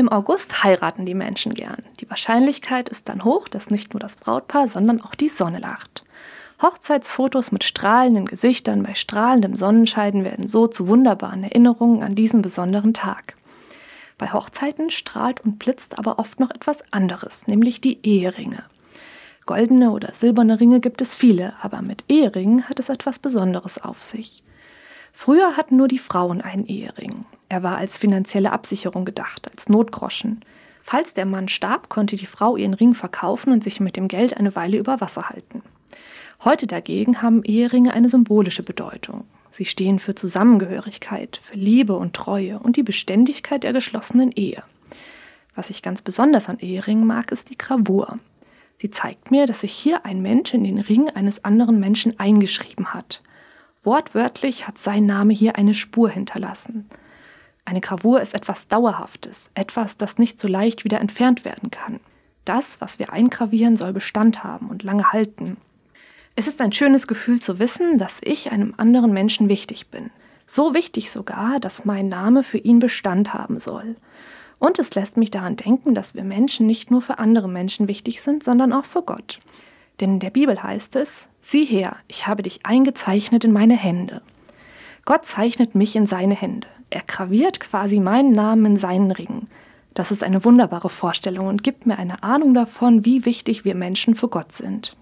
Im August heiraten die Menschen gern. Die Wahrscheinlichkeit ist dann hoch, dass nicht nur das Brautpaar, sondern auch die Sonne lacht. Hochzeitsfotos mit strahlenden Gesichtern bei strahlendem Sonnenschein werden so zu wunderbaren Erinnerungen an diesen besonderen Tag. Bei Hochzeiten strahlt und blitzt aber oft noch etwas anderes, nämlich die Eheringe. Goldene oder silberne Ringe gibt es viele, aber mit Eheringen hat es etwas Besonderes auf sich. Früher hatten nur die Frauen einen Ehering. Er war als finanzielle Absicherung gedacht, als Notgroschen. Falls der Mann starb, konnte die Frau ihren Ring verkaufen und sich mit dem Geld eine Weile über Wasser halten. Heute dagegen haben Eheringe eine symbolische Bedeutung. Sie stehen für Zusammengehörigkeit, für Liebe und Treue und die Beständigkeit der geschlossenen Ehe. Was ich ganz besonders an Eheringen mag, ist die Gravur. Sie zeigt mir, dass sich hier ein Mensch in den Ring eines anderen Menschen eingeschrieben hat. Wortwörtlich hat sein Name hier eine Spur hinterlassen. Eine Gravur ist etwas Dauerhaftes, etwas, das nicht so leicht wieder entfernt werden kann. Das, was wir eingravieren, soll Bestand haben und lange halten. Es ist ein schönes Gefühl zu wissen, dass ich einem anderen Menschen wichtig bin. So wichtig sogar, dass mein Name für ihn Bestand haben soll. Und es lässt mich daran denken, dass wir Menschen nicht nur für andere Menschen wichtig sind, sondern auch für Gott. Denn in der Bibel heißt es, sieh her, ich habe dich eingezeichnet in meine Hände. Gott zeichnet mich in seine Hände. Er graviert quasi meinen Namen in seinen Ring. Das ist eine wunderbare Vorstellung und gibt mir eine Ahnung davon, wie wichtig wir Menschen für Gott sind.